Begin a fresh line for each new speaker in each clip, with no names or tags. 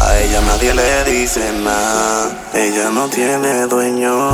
A ella nadie le dice nada, ella no tiene dueño.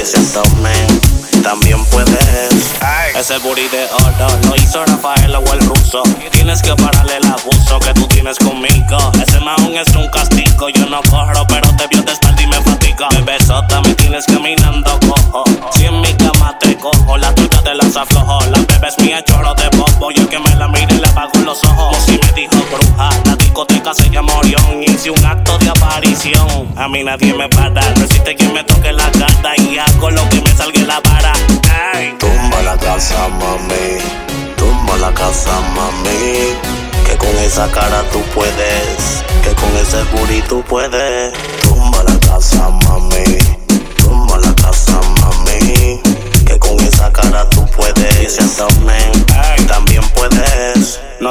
Y ese abdomen también puedes. Ese booty de oro lo hizo Rafael o el ruso. Tienes que pararle el abuso que tú tienes conmigo. Ese maón es un castigo. Yo no corro, pero te vio de espalda y me fatiga. Bebesota, me tienes caminando cojo. Si en mi cama te cojo, la tuya te las aflojo. La bebé es mía, choro de bobo. Yo que me la mire le apago los mí nadie me para. No existe quien me toque la cara y hago lo que me salga la vara. Ey. Tumba la casa, mami. Tumba la casa, mami. Que con esa cara tú puedes. Que con ese booty tú puedes. Tumba la casa, mami. Tumba la casa, mami. Que con esa cara tú puedes. Y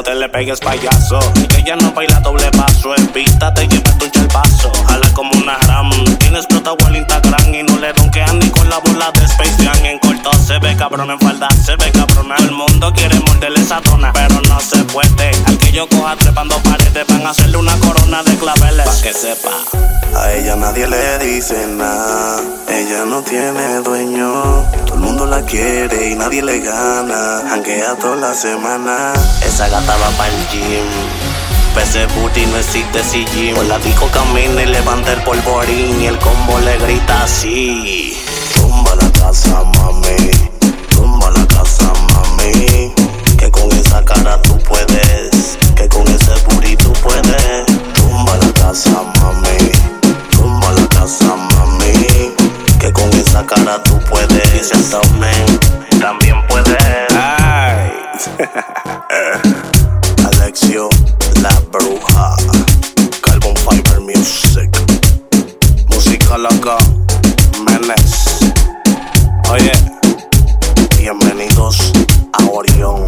te le pegues payaso, que ella no baila doble paso. En pista te lleva tu paso, jala como una ram. Tienes explotado el Instagram y no le donkean ni con la bola de Space Jam. En corto se ve cabrón, en falda se ve cabrona. El mundo quiere morderle esa dona, pero no se puede. Al que yo coja trepando paredes, van a hacerle una corona de claveles. Pa' que sepa. A ella nadie le dice nada, ella no tiene dueño. Todo el mundo la quiere y nadie le gana. Hanguea toda la semana. Esa gata va para el gym. Pese booty no existe si gym. Por la disco camina y levanta el polvorín. Y el combo le grita así: Tumba la casa, mami. te dicen Tommen, también puede. Ay. Alexio, la bruja. Carbon Fiber Music. Música loca, menes. Oye, bienvenidos a Orión.